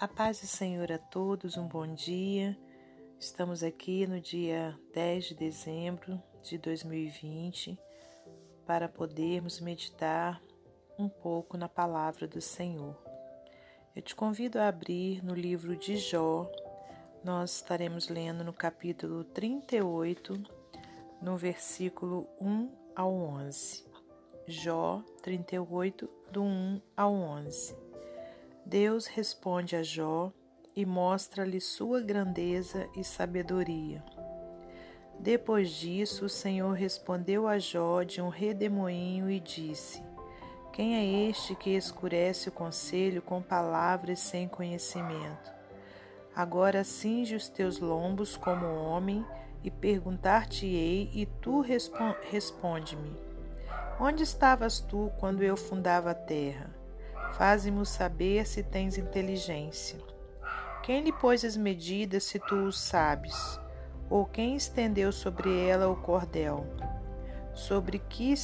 A paz do Senhor a todos, um bom dia. Estamos aqui no dia 10 de dezembro de 2020 para podermos meditar um pouco na palavra do Senhor. Eu te convido a abrir no livro de Jó. Nós estaremos lendo no capítulo 38, no versículo 1 ao 11. Jó 38, do 1 ao 11. Deus responde a Jó e mostra-lhe sua grandeza e sabedoria. Depois disso, o Senhor respondeu a Jó de um redemoinho e disse: Quem é este que escurece o conselho com palavras sem conhecimento? Agora cinge os teus lombos como homem e perguntar-te-ei, e tu responde-me: Onde estavas tu quando eu fundava a terra? Faze-mo saber se tens inteligência. Quem lhe pôs as medidas, se tu o sabes? Ou quem estendeu sobre ela o cordel? Sobre que,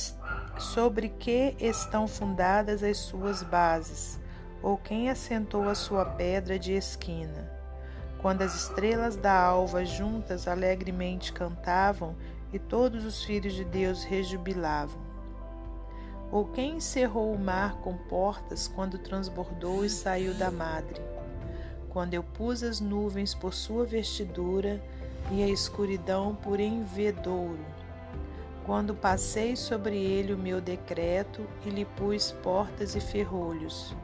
sobre que estão fundadas as suas bases? Ou quem assentou a sua pedra de esquina? Quando as estrelas da alva juntas alegremente cantavam e todos os filhos de Deus rejubilavam. Ou quem encerrou o mar com portas quando transbordou e saiu da madre? Quando eu pus as nuvens por sua vestidura e a escuridão por envedouro? Quando passei sobre ele o meu decreto e lhe pus portas e ferrolhos,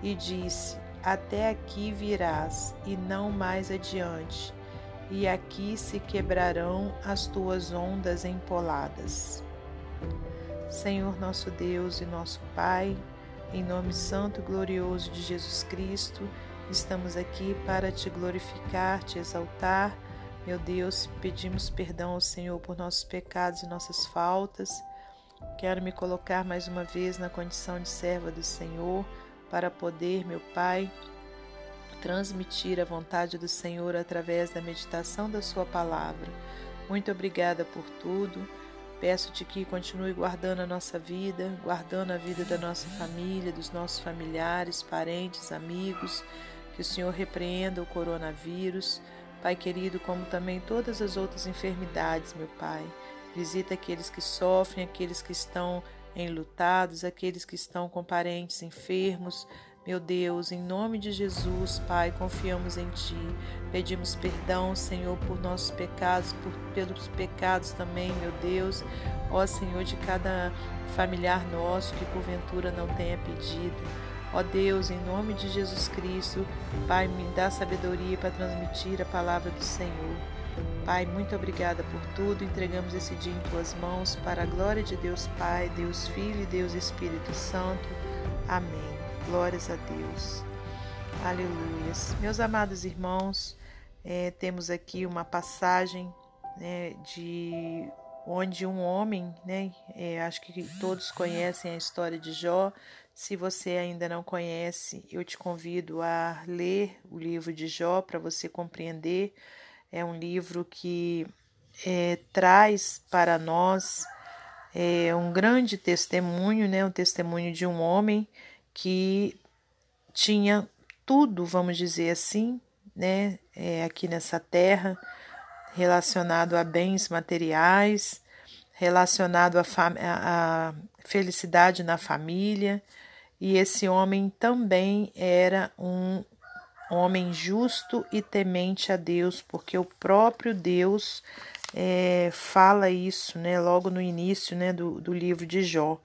e disse: Até aqui virás, e não mais adiante, e aqui se quebrarão as tuas ondas empoladas. Senhor nosso Deus e nosso Pai, em nome santo e glorioso de Jesus Cristo, estamos aqui para te glorificar, te exaltar. Meu Deus, pedimos perdão ao Senhor por nossos pecados e nossas faltas. Quero me colocar mais uma vez na condição de serva do Senhor para poder, meu Pai, transmitir a vontade do Senhor através da meditação da Sua palavra. Muito obrigada por tudo. Peço-te que continue guardando a nossa vida, guardando a vida da nossa família, dos nossos familiares, parentes, amigos. Que o Senhor repreenda o coronavírus, Pai querido, como também todas as outras enfermidades, meu Pai. Visita aqueles que sofrem, aqueles que estão enlutados, aqueles que estão com parentes enfermos. Meu Deus, em nome de Jesus, Pai, confiamos em Ti. Pedimos perdão, Senhor, por nossos pecados, por, pelos pecados também, meu Deus. Ó Senhor, de cada familiar nosso que porventura não tenha pedido. Ó Deus, em nome de Jesus Cristo, Pai, me dá sabedoria para transmitir a palavra do Senhor. Pai, muito obrigada por tudo. Entregamos esse dia em tuas mãos para a glória de Deus Pai, Deus Filho e Deus Espírito Santo. Amém. Glórias a Deus. Aleluias. Meus amados irmãos, é, temos aqui uma passagem né, de onde um homem, né, é, acho que todos conhecem a história de Jó. Se você ainda não conhece, eu te convido a ler o livro de Jó para você compreender. É um livro que é, traz para nós é, um grande testemunho, né, um testemunho de um homem que tinha tudo, vamos dizer assim, né, é, aqui nessa terra, relacionado a bens materiais, relacionado a, a felicidade na família, e esse homem também era um homem justo e temente a Deus, porque o próprio Deus é, fala isso, né, logo no início, né, do, do livro de Jó.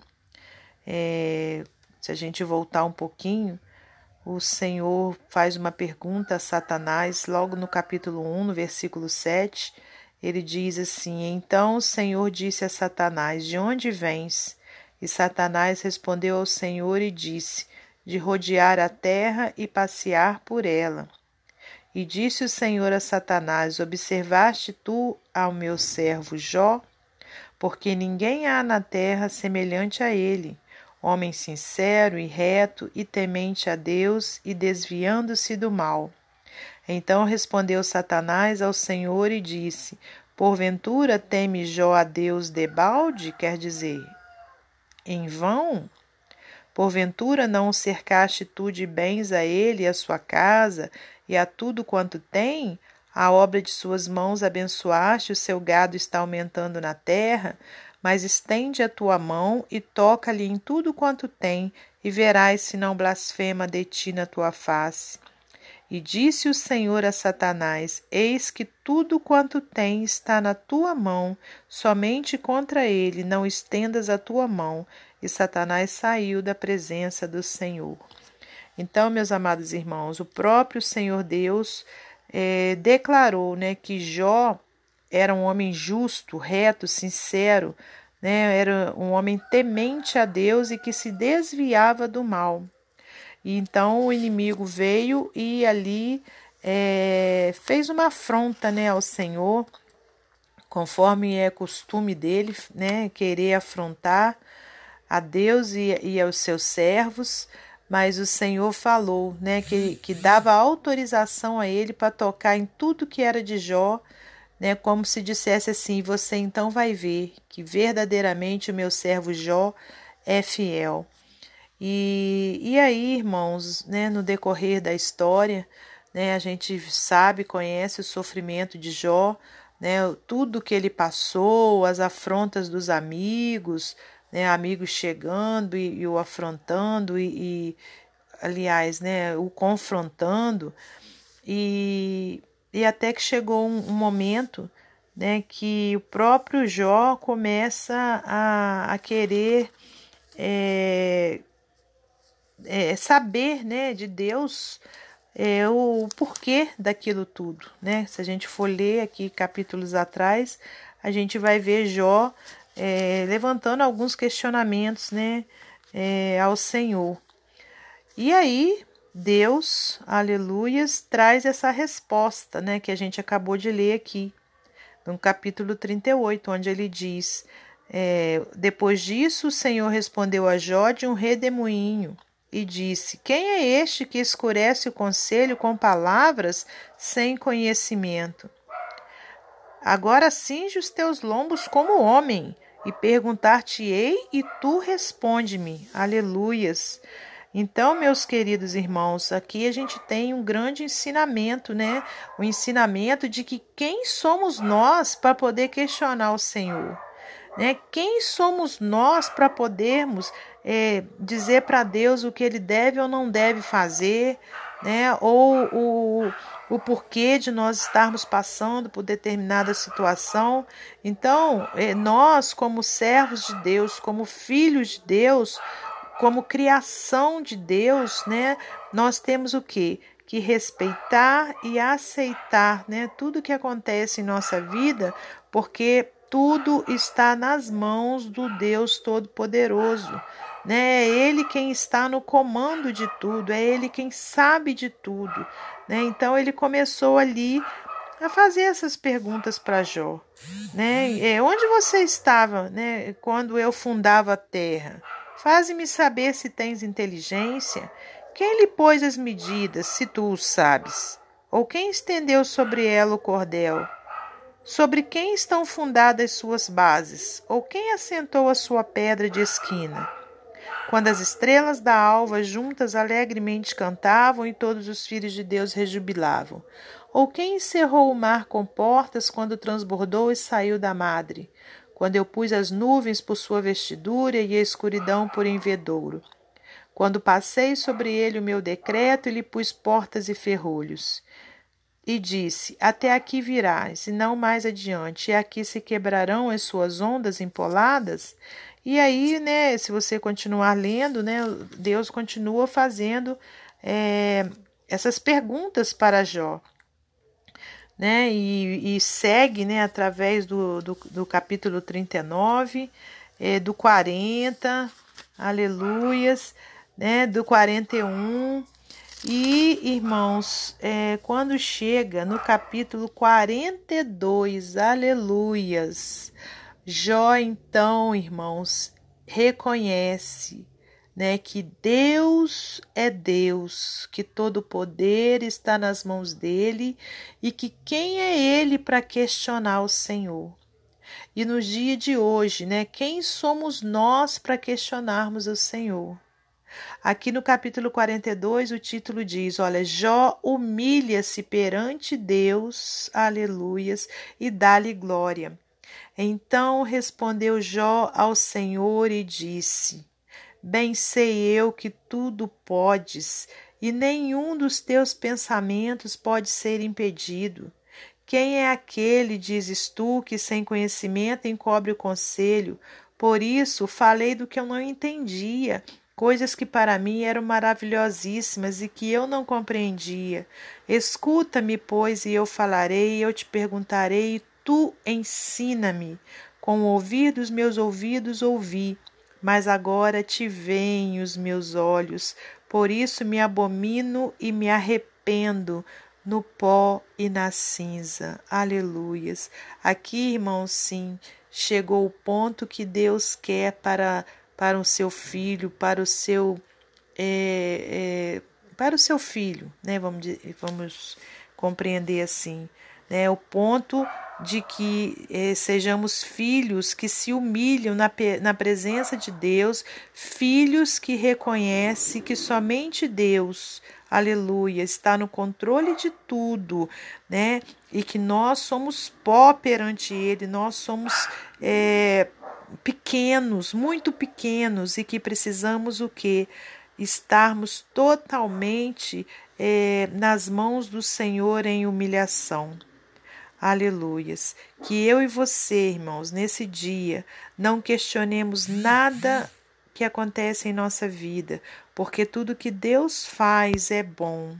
É, se a gente voltar um pouquinho, o Senhor faz uma pergunta a Satanás, logo no capítulo 1, no versículo 7. Ele diz assim: Então o Senhor disse a Satanás: De onde vens? E Satanás respondeu ao Senhor e disse: De rodear a terra e passear por ela. E disse o Senhor a Satanás: Observaste tu ao meu servo Jó? Porque ninguém há na terra semelhante a ele homem sincero e reto e temente a Deus e desviando-se do mal. Então respondeu Satanás ao Senhor e disse: Porventura teme Jó a Deus debalde? Quer dizer, em vão? Porventura não cercaste tu de bens a ele e a sua casa e a tudo quanto tem? A obra de suas mãos abençoaste, o seu gado está aumentando na terra, mas estende a tua mão e toca-lhe em tudo quanto tem, e verás se não blasfema de ti na tua face. E disse o Senhor a Satanás: Eis que tudo quanto tem está na tua mão, somente contra ele não estendas a tua mão. E Satanás saiu da presença do Senhor. Então, meus amados irmãos, o próprio Senhor Deus é, declarou né, que Jó era um homem justo, reto, sincero, né, era um homem temente a Deus e que se desviava do mal. E então o inimigo veio e ali é, fez uma afronta né, ao Senhor, conforme é costume dele, né, querer afrontar a Deus e, e aos seus servos mas o Senhor falou, né, que, que dava autorização a ele para tocar em tudo que era de Jó, né, como se dissesse assim: Você então vai ver que verdadeiramente o meu servo Jó é fiel. E, e aí, irmãos, né, no decorrer da história, né, a gente sabe, conhece o sofrimento de Jó, né, tudo que ele passou, as afrontas dos amigos, né, amigos chegando e, e o afrontando e, e, aliás, né, o confrontando e, e até que chegou um, um momento né, que o próprio Jó começa a, a querer é, é, saber né, de Deus é, o porquê daquilo tudo. Né? Se a gente for ler aqui capítulos atrás, a gente vai ver Jó é, levantando alguns questionamentos né, é, ao Senhor. E aí, Deus, aleluias, traz essa resposta né, que a gente acabou de ler aqui, no capítulo 38, onde ele diz: é, Depois disso, o Senhor respondeu a Jó de um redemoinho e disse: Quem é este que escurece o conselho com palavras sem conhecimento? Agora cinge os teus lombos como homem e perguntar-te-ei e tu responde-me. Aleluias. Então, meus queridos irmãos, aqui a gente tem um grande ensinamento, né? O ensinamento de que quem somos nós para poder questionar o Senhor, né? Quem somos nós para podermos é, dizer para Deus o que Ele deve ou não deve fazer, né? Ou o, o porquê de nós estarmos passando por determinada situação. Então, é, nós, como servos de Deus, como filhos de Deus, como criação de Deus, né? Nós temos o que? Que respeitar e aceitar, né? Tudo que acontece em nossa vida, porque tudo está nas mãos do Deus Todo-Poderoso. Né? É Ele quem está no comando de tudo, é Ele quem sabe de tudo. Né? Então ele começou ali a fazer essas perguntas para Jó. Né? É, onde você estava né, quando eu fundava a terra? Faze-me saber se tens inteligência. Quem lhe pôs as medidas, se tu o sabes? Ou quem estendeu sobre ela o cordel? Sobre quem estão fundadas suas bases? Ou quem assentou a sua pedra de esquina? quando as estrelas da alva juntas alegremente cantavam e todos os filhos de Deus rejubilavam? Ou quem encerrou o mar com portas quando transbordou e saiu da madre? Quando eu pus as nuvens por sua vestidura e a escuridão por envedouro? Quando passei sobre ele o meu decreto e lhe pus portas e ferrolhos? E disse: Até aqui virás, e não mais adiante, e aqui se quebrarão as suas ondas empoladas? E aí, né, se você continuar lendo, né, Deus continua fazendo é, essas perguntas para Jó. Né, e, e segue né, através do, do, do capítulo 39, é, do 40, aleluias, né, do 41. E, irmãos, é, quando chega no capítulo 42, aleluias, Jó, então, irmãos, reconhece né, que Deus é Deus, que todo poder está nas mãos dele e que quem é ele para questionar o Senhor. E no dia de hoje, né, quem somos nós para questionarmos o Senhor? Aqui no capítulo 42, o título diz: Olha, Jó humilha-se perante Deus, aleluias, e dá-lhe glória. Então respondeu Jó ao Senhor e disse: Bem sei eu que tudo podes, e nenhum dos teus pensamentos pode ser impedido. Quem é aquele, dizes tu, que sem conhecimento encobre o conselho? Por isso falei do que eu não entendia, coisas que para mim eram maravilhosíssimas e que eu não compreendia. Escuta-me, pois, e eu falarei, e eu te perguntarei, e tu ensina-me. Com o ouvir dos meus ouvidos ouvi, mas agora te veem os meus olhos, por isso me abomino e me arrependo no pó e na cinza. Aleluias. Aqui, irmãos, sim, chegou o ponto que Deus quer para, para o seu filho, para o seu. É, é, para o seu filho, né? Vamos, vamos compreender assim, né? O ponto de que eh, sejamos filhos que se humilham na, na presença de Deus, filhos que reconhecem que somente Deus, aleluia, está no controle de tudo, né? E que nós somos pó perante Ele, nós somos é, pequenos, muito pequenos, e que precisamos o que? Estarmos totalmente é, nas mãos do Senhor em humilhação. Aleluias. Que eu e você, irmãos, nesse dia, não questionemos nada que acontece em nossa vida, porque tudo que Deus faz é bom.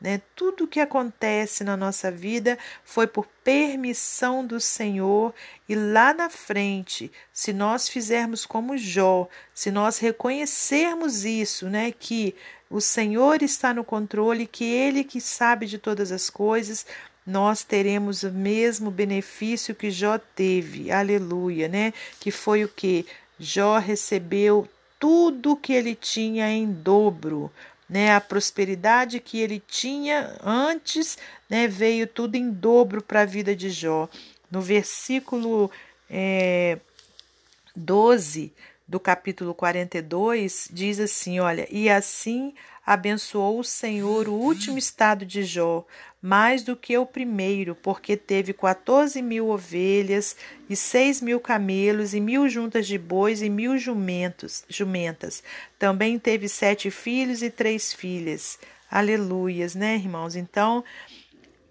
Né? Tudo que acontece na nossa vida foi por permissão do Senhor, e lá na frente, se nós fizermos como Jó, se nós reconhecermos isso, né, que o Senhor está no controle, que Ele que sabe de todas as coisas, nós teremos o mesmo benefício que Jó teve, aleluia, né? Que foi o que? Jó recebeu tudo que ele tinha em dobro, né? A prosperidade que ele tinha antes, né? Veio tudo em dobro para a vida de Jó. No versículo é, 12 do capítulo 42, diz assim: Olha, e assim abençoou o Senhor o último estado de Jó, mais do que o primeiro, porque teve quatorze mil ovelhas e seis mil camelos e mil juntas de bois e mil jumentos, jumentas. Também teve sete filhos e três filhas. Aleluias, né, irmãos? Então,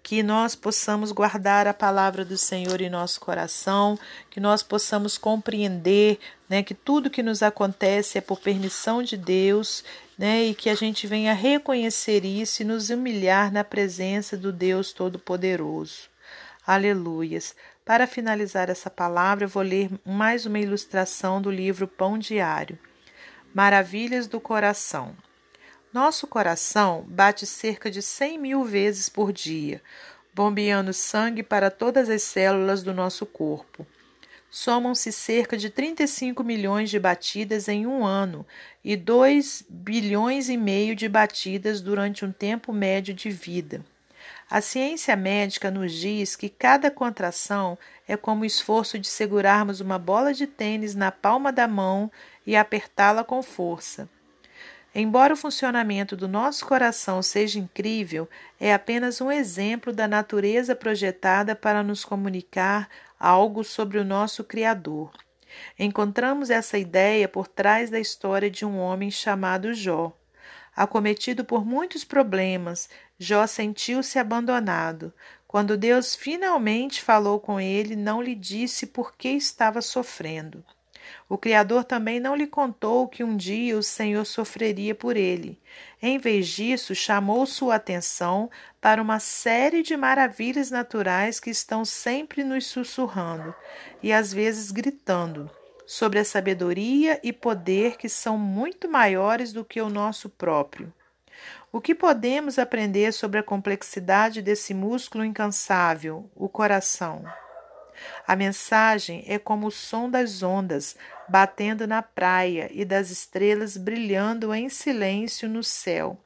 que nós possamos guardar a palavra do Senhor em nosso coração, que nós possamos compreender né, que tudo que nos acontece é por permissão de Deus né, e que a gente venha reconhecer isso e nos humilhar na presença do Deus Todo-Poderoso. Aleluias. Para finalizar essa palavra, eu vou ler mais uma ilustração do livro Pão Diário. Maravilhas do Coração. Nosso coração bate cerca de 100 mil vezes por dia, bombeando sangue para todas as células do nosso corpo. Somam-se cerca de 35 milhões de batidas em um ano e 2 bilhões e meio de batidas durante um tempo médio de vida. A ciência médica nos diz que cada contração é como o esforço de segurarmos uma bola de tênis na palma da mão e apertá-la com força. Embora o funcionamento do nosso coração seja incrível, é apenas um exemplo da natureza projetada para nos comunicar algo sobre o nosso Criador. Encontramos essa ideia por trás da história de um homem chamado Jó. Acometido por muitos problemas, Jó sentiu-se abandonado. Quando Deus finalmente falou com ele, não lhe disse por que estava sofrendo. O Criador também não lhe contou que um dia o Senhor sofreria por ele. Em vez disso, chamou sua atenção para uma série de maravilhas naturais que estão sempre nos sussurrando e às vezes gritando sobre a sabedoria e poder que são muito maiores do que o nosso próprio. O que podemos aprender sobre a complexidade desse músculo incansável, o coração? A mensagem é como o som das ondas batendo na praia e das estrelas brilhando em silêncio no céu.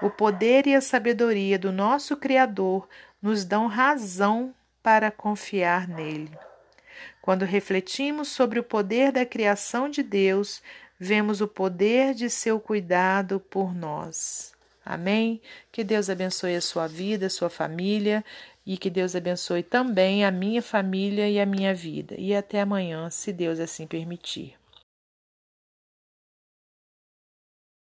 O poder e a sabedoria do nosso Criador nos dão razão para confiar nele. Quando refletimos sobre o poder da criação de Deus, vemos o poder de seu cuidado por nós. Amém? Que Deus abençoe a sua vida, a sua família e que Deus abençoe também a minha família e a minha vida. E até amanhã, se Deus assim permitir.